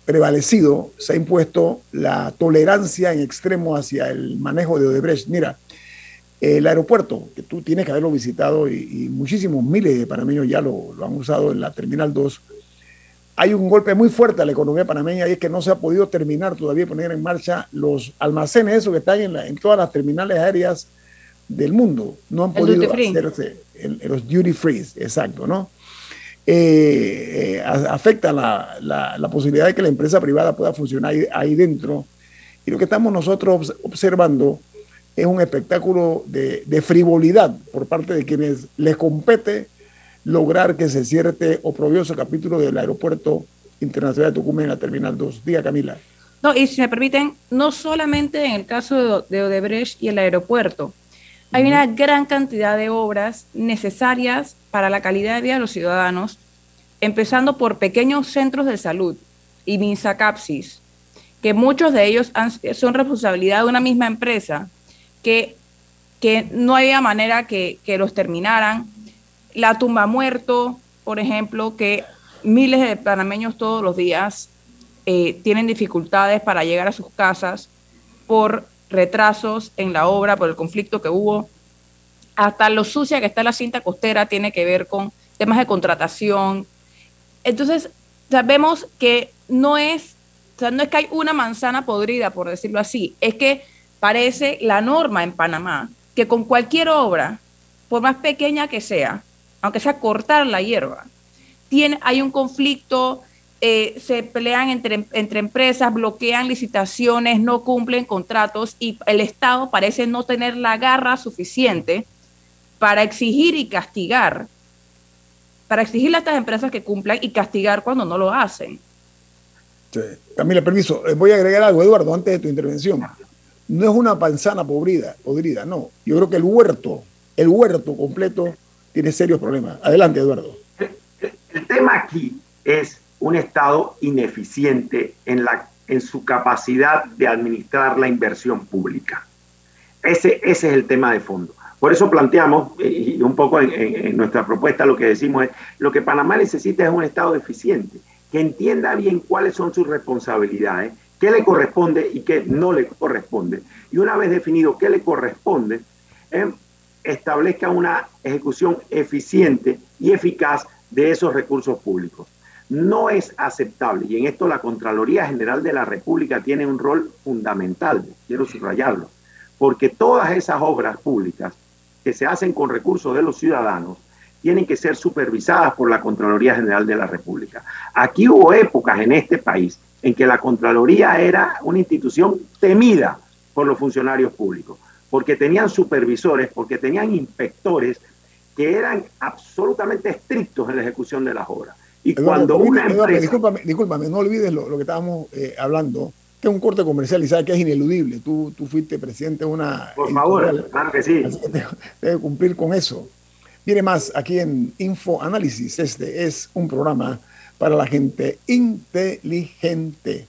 Speaker 2: prevalecido, se ha impuesto la tolerancia en extremo hacia el manejo de Odebrecht. Mira, el aeropuerto, que tú tienes que haberlo visitado y, muchísimos miles de panameños ya lo, lo, han usado en la Terminal 2, hay un golpe muy fuerte a la economía panameña y es que no se ha podido terminar todavía poner en marcha los almacenes, esos que están en, en todas las terminales aéreas del mundo. No han podido hacerse los duty free, exacto, ¿no? Eh, eh, afecta la, la, posibilidad de que la empresa privada pueda funcionar ahí, dentro. Y lo que estamos nosotros observando es un espectáculo de, de, frivolidad por parte de quienes les compete lograr que se cierre este oprobioso capítulo del aeropuerto internacional de Tucumán en la Terminal 2. Diga, Camila.
Speaker 3: No, y si me permiten, no solamente en el caso de Odebrecht y el aeropuerto, hay una gran cantidad de obras necesarias para la calidad de vida de los ciudadanos, empezando por pequeños centros de salud y MINSACAPSIS, que muchos de ellos son responsabilidad de una misma empresa, que, que no había manera que, los terminaran. La tumba muerto, por ejemplo, que miles de panameños todos los días eh, tienen dificultades para llegar a sus casas por retrasos en la obra por el conflicto que hubo. Hasta lo sucia que está la cinta costera tiene que ver con temas de contratación. Entonces, sabemos que no es, no es que hay una manzana podrida, por decirlo así, es que parece la norma en Panamá que con cualquier obra, por más pequeña que sea, aunque sea cortar la hierba, tiene, hay un conflicto eh, se pelean entre, entre empresas, bloquean licitaciones, no cumplen contratos y el Estado parece no tener la garra suficiente para exigir y castigar, para exigirle a estas empresas que cumplan y castigar cuando no lo hacen.
Speaker 2: Sí. Camila, permiso, eh, voy a agregar algo, Eduardo, antes de tu intervención. No es una panzana podrida, podrida, no. Yo creo que el huerto, el huerto completo, tiene serios problemas. Adelante, Eduardo.
Speaker 5: El tema aquí es un Estado ineficiente en, la, en su capacidad de administrar la inversión pública. Ese, ese es el tema de fondo. Por eso planteamos, y un poco en, nuestra propuesta lo que decimos es, lo que Panamá necesita es un Estado eficiente, que entienda bien cuáles son sus responsabilidades, qué le corresponde y qué no le corresponde. Y una vez definido qué le corresponde, eh, establezca una ejecución eficiente y eficaz de esos recursos públicos. No es aceptable, y en esto la Contraloría General de la República tiene un rol fundamental, quiero subrayarlo, porque todas esas obras públicas que se hacen con recursos de los ciudadanos tienen que ser supervisadas por la Contraloría General de la República. Aquí hubo épocas en este país en que la Contraloría era una institución temida por los funcionarios públicos, porque tenían supervisores, porque tenían inspectores que eran absolutamente estrictos en la ejecución de las obras. Y cuando una empresa...
Speaker 2: discúlpame, no olvides lo, que estábamos eh, hablando, es un corte comercial y sabes que es ineludible. Tú, tú fuiste presidente de una...
Speaker 5: Por favor, claro que sí.
Speaker 2: debe cumplir con eso. Viene más aquí en Info Análisis. Este es un programa para la gente inteligente.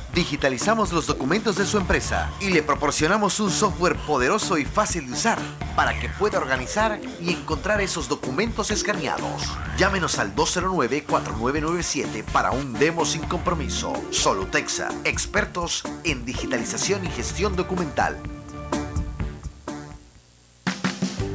Speaker 8: digitalizamos los documentos de su empresa y le proporcionamos un software poderoso y fácil de usar para que pueda organizar y encontrar esos documentos escaneados. Llámenos al 209-4997 para un demo sin compromiso. Solutexa, expertos en digitalización y gestión documental.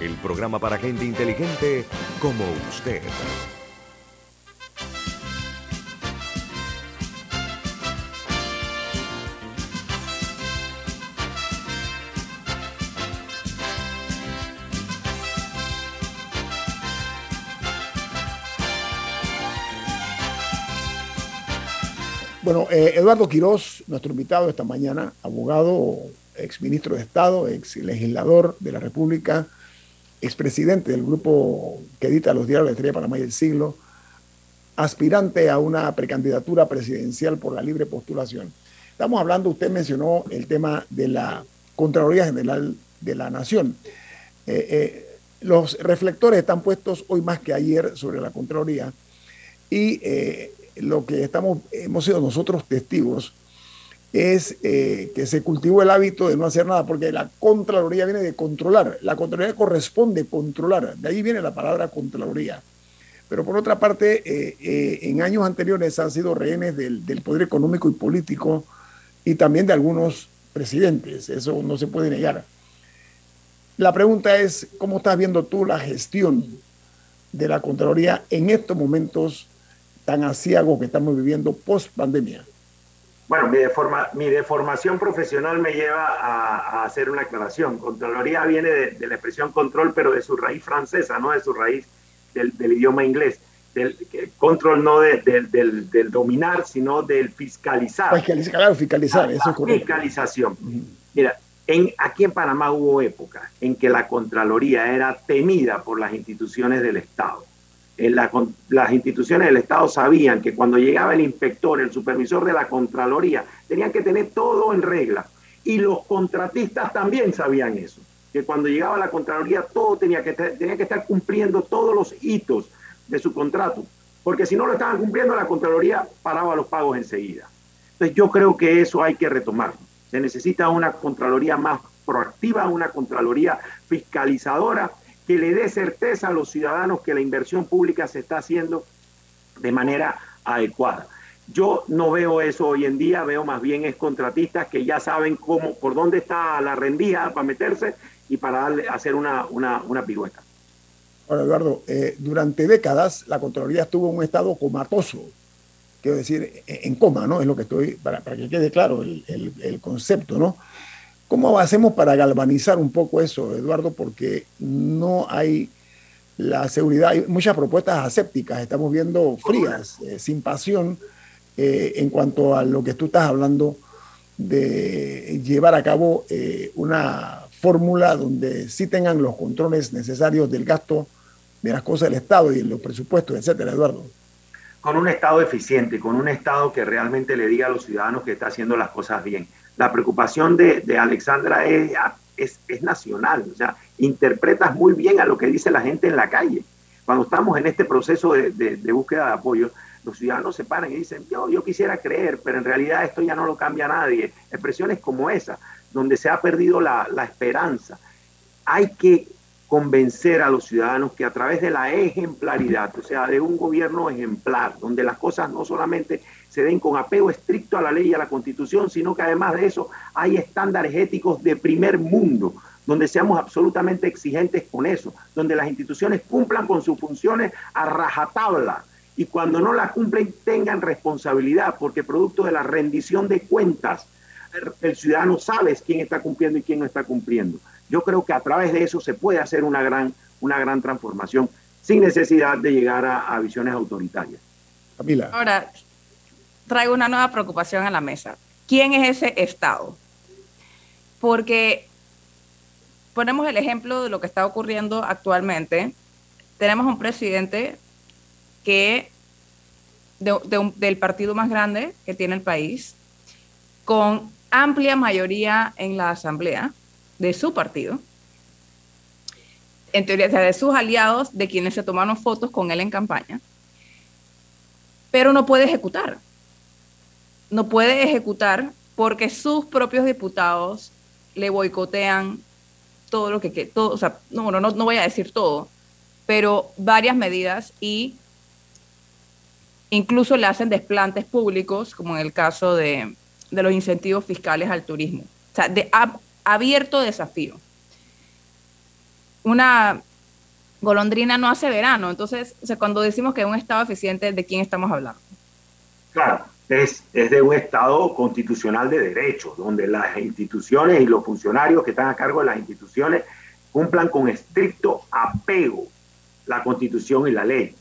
Speaker 1: el programa para gente inteligente como usted.
Speaker 2: Bueno, eh, Eduardo Quirós, nuestro invitado esta mañana, abogado, ex ministro de Estado, ex legislador de la República, expresidente del grupo que edita los diarios de la Estrella Panamá y el Siglo, aspirante a una precandidatura presidencial por la libre postulación. Estamos hablando, usted mencionó el tema de la Contraloría General de la Nación. Eh, eh, los reflectores están puestos hoy más que ayer sobre la Contraloría y eh, lo que estamos, hemos sido nosotros testigos es eh, que se cultivó el hábito de no hacer nada, porque la Contraloría viene de controlar, la Contraloría corresponde controlar, de ahí viene la palabra Contraloría. Pero por otra parte, eh, eh, en años anteriores han sido rehenes del, del, poder económico y político y también de algunos presidentes, eso no se puede negar. La pregunta es, ¿cómo estás viendo tú la gestión de la Contraloría en estos momentos tan asiagos que estamos viviendo post pandemia?
Speaker 5: Bueno, mi, deforma, mi deformación profesional me lleva a, hacer una aclaración. Contraloría viene de, la expresión control, pero de su raíz francesa, no de su raíz del, idioma inglés. Del control no del, del, dominar, sino del fiscalizar.
Speaker 9: Fiscalizar, claro, fiscalizar, eso es correcto.
Speaker 5: Fiscalización. Mira, en, aquí en Panamá hubo épocas en que la Contraloría era temida por las instituciones del Estado las instituciones del Estado sabían que cuando llegaba el inspector, el supervisor de la Contraloría, tenían que tener todo en regla. Y los contratistas también sabían eso, que cuando llegaba la Contraloría todo tenía que, tenía que estar cumpliendo todos los hitos de su contrato, porque si no lo estaban cumpliendo, la Contraloría paraba los pagos enseguida. Entonces yo creo que eso hay que retomar. Se necesita una Contraloría más proactiva, una Contraloría fiscalizadora que le dé certeza a los ciudadanos que la inversión pública se está haciendo de manera adecuada. Yo no veo eso hoy en día, veo más bien es contratistas que ya saben cómo, por dónde está la rendija para meterse y para hacer una, una, una pirueta.
Speaker 9: Ahora, Eduardo, eh, durante décadas la Contraloría estuvo en un estado comatoso, quiero decir, en coma, ¿no? Es lo que estoy, para, que quede claro el, el concepto, ¿no? ¿Cómo hacemos para galvanizar un poco eso, Eduardo? Porque no hay la seguridad, hay muchas propuestas asépticas, estamos viendo frías, eh, sin pasión, eh, en cuanto a lo que tú estás hablando de llevar a cabo eh, una fórmula donde sí tengan los controles necesarios del gasto de las cosas del Estado y los presupuestos, etcétera, Eduardo.
Speaker 5: Con un Estado eficiente, con un Estado que realmente le diga a los ciudadanos que está haciendo las cosas bien la preocupación de, Alexandra es, es, nacional, o sea, interpretas muy bien a lo que dice la gente en la calle. Cuando estamos en este proceso de, búsqueda de apoyo, los ciudadanos se paran y dicen, yo, yo quisiera creer, pero en realidad esto ya no lo cambia nadie. Expresiones como esa, donde se ha perdido la, la esperanza. Hay que convencer a los ciudadanos que a través de la ejemplaridad, o sea, de un gobierno ejemplar, donde las cosas no solamente se den con apego estricto a la ley y a la constitución, sino que además de eso hay estándares éticos de primer mundo, donde seamos absolutamente exigentes con eso, donde las instituciones cumplan con sus funciones a rajatabla y cuando no las cumplen tengan responsabilidad, porque producto de la rendición de cuentas, el ciudadano sabe quién está cumpliendo y quién no está cumpliendo. Yo creo que a través de eso se puede hacer una gran, una gran transformación sin necesidad de llegar a, a visiones autoritarias.
Speaker 9: Camila.
Speaker 3: Ahora, traigo una nueva preocupación a la mesa. ¿Quién es ese Estado? Porque ponemos el ejemplo de lo que está ocurriendo actualmente. Tenemos un presidente que del partido más grande que tiene el país, con amplia mayoría en la asamblea de su partido, en teoría de sus aliados, de quienes se tomaron fotos con él en campaña, pero no puede ejecutar no puede ejecutar porque sus propios diputados le boicotean todo lo que, todo, o sea, no, no, no voy a decir todo, pero varias medidas y incluso le hacen desplantes públicos, como en el caso de, los incentivos fiscales al turismo. O sea, de abierto desafío. Una golondrina no hace verano, entonces, cuando decimos que es un Estado eficiente, ¿de quién estamos hablando?
Speaker 5: Claro, es, de un Estado constitucional de derecho, donde las instituciones y los funcionarios que están a cargo de las instituciones cumplan con estricto apego la constitución y la ley.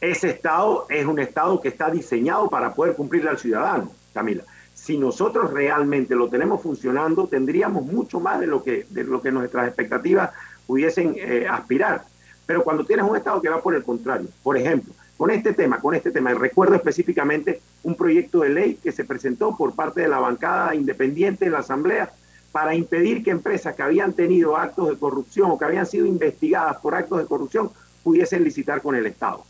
Speaker 5: Ese Estado es un Estado que está diseñado para poder cumplirle al ciudadano, Camila. Si nosotros realmente lo tenemos funcionando, tendríamos mucho más de lo que, de lo que nuestras expectativas pudiesen eh, aspirar. Pero cuando tienes un Estado que va por el contrario, por ejemplo, con este tema, con este tema. Recuerdo específicamente un proyecto de ley que se presentó por parte de la bancada independiente en la Asamblea para impedir que empresas que habían tenido actos de corrupción o que habían sido investigadas por actos de corrupción pudiesen licitar con el Estado.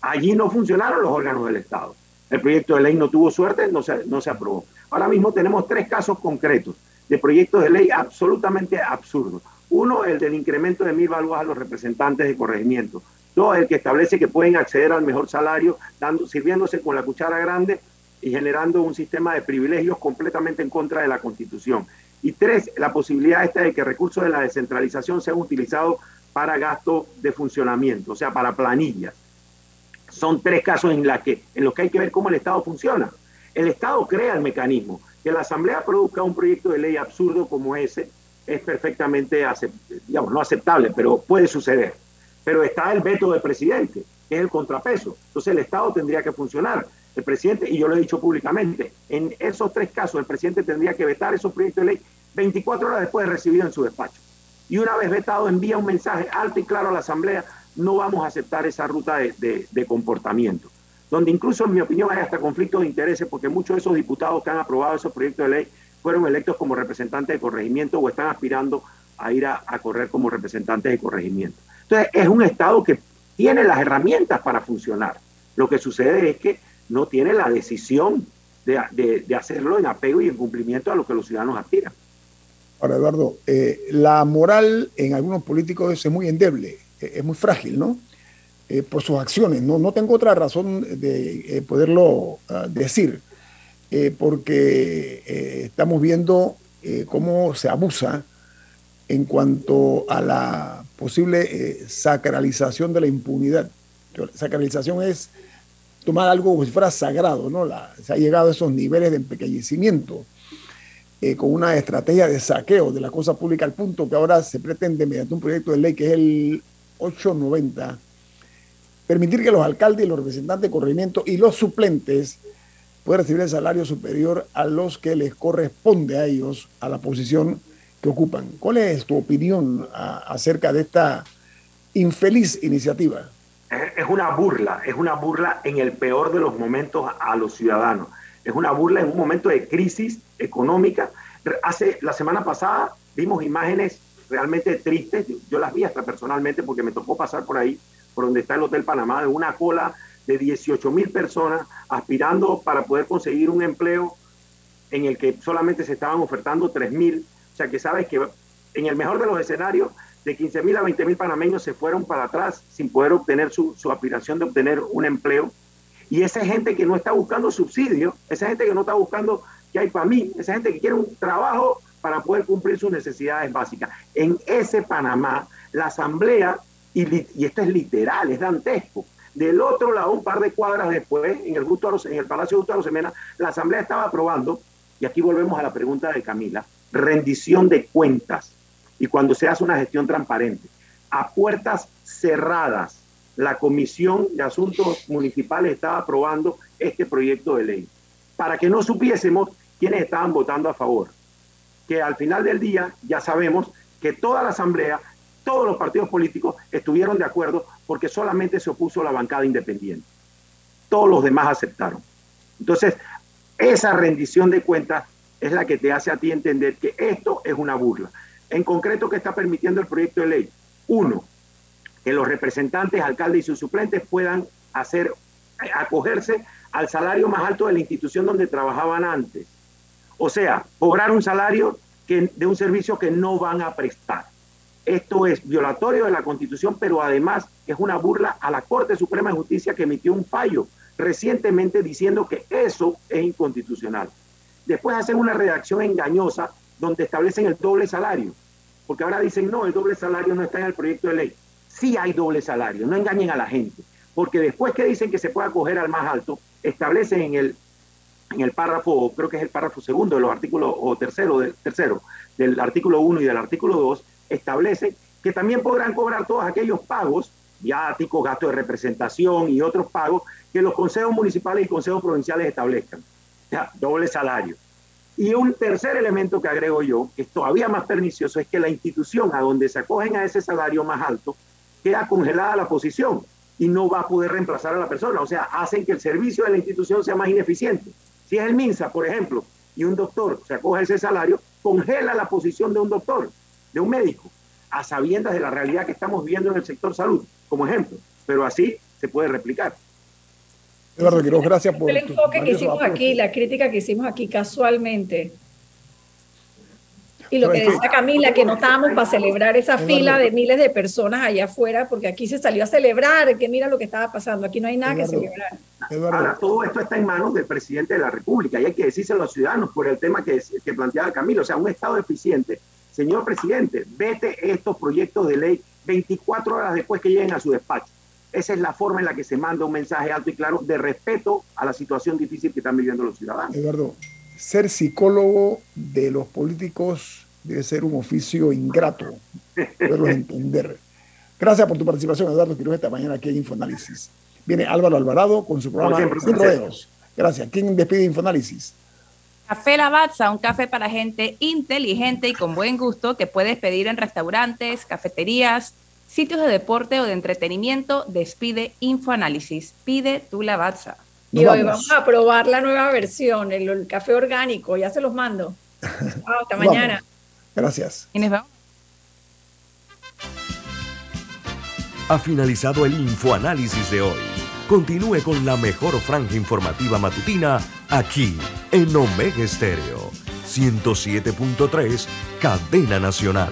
Speaker 5: Allí no funcionaron los órganos del Estado. El proyecto de ley no tuvo suerte, no se, no se aprobó. Ahora mismo tenemos tres casos concretos de proyectos de ley absolutamente absurdos. Uno, el del incremento de mil valuas a los representantes de corregimiento. Dos, el que establece que pueden acceder al mejor salario dando, sirviéndose con la cuchara grande y generando un sistema de privilegios completamente en contra de la Constitución. Y tres, la posibilidad esta de que recursos de la descentralización sean utilizados para gasto de funcionamiento, o sea, para planillas. Son tres casos en, la que, en los que hay que ver cómo el Estado funciona. El Estado crea el mecanismo. Que la Asamblea produzca un proyecto de ley absurdo como ese es perfectamente, digamos, no aceptable, pero puede suceder. Pero está el veto del presidente, que es el contrapeso. Entonces el Estado tendría que funcionar. El presidente, y yo lo he dicho públicamente, en esos tres casos el presidente tendría que vetar esos proyectos de ley 24 horas después de recibido en su despacho. Y una vez vetado envía un mensaje alto y claro a la Asamblea, no vamos a aceptar esa ruta de, comportamiento donde incluso en mi opinión hay hasta conflictos de intereses porque muchos de esos diputados que han aprobado esos proyectos de ley fueron electos como representantes de corregimiento o están aspirando a ir a, correr como representantes de corregimiento. Entonces, es un Estado que tiene las herramientas para funcionar. Lo que sucede es que no tiene la decisión de, hacerlo en apego y en cumplimiento a lo que los ciudadanos aspiran.
Speaker 2: Ahora, Eduardo, eh, la moral en algunos políticos es muy endeble, eh, es muy frágil, ¿no? Eh, por sus acciones. No, no tengo otra razón de poderlo ah, decir. Porque estamos viendo cómo se abusa en cuanto a la posible sacralización de la impunidad. Sacralización es tomar algo como si fuera sagrado, ¿no? se ha llegado a esos niveles de empequeñecimiento con una estrategia de saqueo de la cosa pública al punto que ahora se pretende, mediante un proyecto de ley que es el 890, permitir que los alcaldes y los representantes de corregimiento y los suplentes puede recibir el salario superior a los que les corresponde a ellos, a la posición ocupan. ¿Cuál es tu opinión acerca de esta infeliz iniciativa?
Speaker 5: Es una burla, es una burla en el peor de los momentos a los ciudadanos. Es una burla en un momento de crisis económica. Hace la semana pasada vimos imágenes realmente tristes, yo las vi hasta personalmente porque me tocó pasar por ahí, por donde está el Hotel Panamá, de una cola de 18 mil personas aspirando para poder conseguir un empleo en el que solamente se estaban ofertando 3 mil. O sea que sabes que en el mejor de los escenarios, de 15 mil a 20 mil panameños se fueron para atrás sin poder obtener su, su aspiración de obtener un empleo. Y esa gente que no está buscando subsidio, esa gente que no está buscando que hay para mí, esa gente que quiere un trabajo para poder cumplir sus necesidades básicas. En ese Panamá, la Asamblea, y, esto es literal, es dantesco, del otro lado, un par de cuadras después, en el, en el Palacio Justo Semena, la Asamblea estaba aprobando, y aquí volvemos a la pregunta de Camila, rendición de cuentas. Y cuando se hace una gestión transparente, a puertas cerradas, la Comisión de Asuntos Municipales estaba aprobando este proyecto de ley, para que no supiésemos quiénes estaban votando a favor. Que al final del día ya sabemos que toda la Asamblea todos los partidos políticos estuvieron de acuerdo porque solamente se opuso la bancada independiente. Todos los demás aceptaron. Entonces, esa rendición de cuentas es la que te hace a ti entender que esto es una burla. En concreto, ¿qué está permitiendo el proyecto de ley? Uno, que los representantes, alcaldes y sus suplentes puedan hacer, acogerse al salario más alto de la institución donde trabajaban antes. O sea, cobrar un salario que, de un servicio que no van a prestar. Esto es violatorio de la Constitución, pero además es una burla a la Corte Suprema de Justicia que emitió un fallo recientemente diciendo que eso es inconstitucional. Después hacen una redacción engañosa donde establecen el doble salario, porque ahora dicen, no, el doble salario no está en el proyecto de ley. Sí hay doble salario, no engañen a la gente, porque después que dicen que se puede acoger al más alto, establecen en el, en el párrafo, creo que es el párrafo segundo de los artículos, o tercero, del, tercero, del artículo 1 y del artículo 2, establece que también podrán cobrar todos aquellos pagos, viáticos, gastos de representación y otros pagos que los consejos municipales y consejos provinciales establezcan. Doble salario. Y un tercer elemento que agrego yo, que es todavía más pernicioso, es que la institución a donde se acogen a ese salario más alto queda congelada la posición y no va a poder reemplazar a la persona. O sea, hacen que el servicio de la institución sea más ineficiente. Si es el MINSA, por ejemplo, y un doctor se acoge a ese salario, congela la posición de un doctor de un médico, a sabiendas de la realidad que estamos viendo en el sector salud, como ejemplo, pero así se puede replicar.
Speaker 2: Eduardo Quiroz, gracias por...
Speaker 4: El enfoque que hicimos aquí, la crítica que hicimos aquí casualmente. Y lo que decía Camila, que no estábamos para celebrar esa fila de miles de personas allá afuera, porque aquí se salió a celebrar, que mira lo que estaba pasando, aquí no hay nada que celebrar.
Speaker 5: Ahora, todo esto está en manos del presidente de la República y hay que decirse a los ciudadanos por el tema que, que planteaba Camila, o sea, un Estado eficiente señor presidente, vete estos proyectos de ley 24 horas después que lleguen a su despacho. Esa es la forma en la que se manda un mensaje alto y claro de respeto a la situación difícil que están viviendo los ciudadanos.
Speaker 2: Eduardo, ser psicólogo de los políticos debe ser un oficio ingrato, poderlos entender. Gracias por tu participación, Eduardo Quiroga, esta mañana aquí en Infoanálisis. Viene Álvaro Alvarado con su programa
Speaker 5: siempre,
Speaker 2: Sin. Rodeos. Gracias. ¿Quién despide Infoanálisis?
Speaker 3: Café Lavazza, un café para gente inteligente y con buen gusto que puedes pedir en restaurantes, cafeterías, sitios de deporte o de entretenimiento. Despide Infoanálisis. Pide tu Lavazza.
Speaker 4: Y hoy vamos a probar la nueva versión, el, el café orgánico, ya se los mando. Chao, hasta
Speaker 2: Vamos.
Speaker 4: mañana.
Speaker 2: Gracias.
Speaker 3: Y nos vemos.
Speaker 1: Ha finalizado el infoanálisis de hoy. Continúe con la mejor franja informativa matutina aquí en Omega Estéreo 107.3, Cadena Nacional.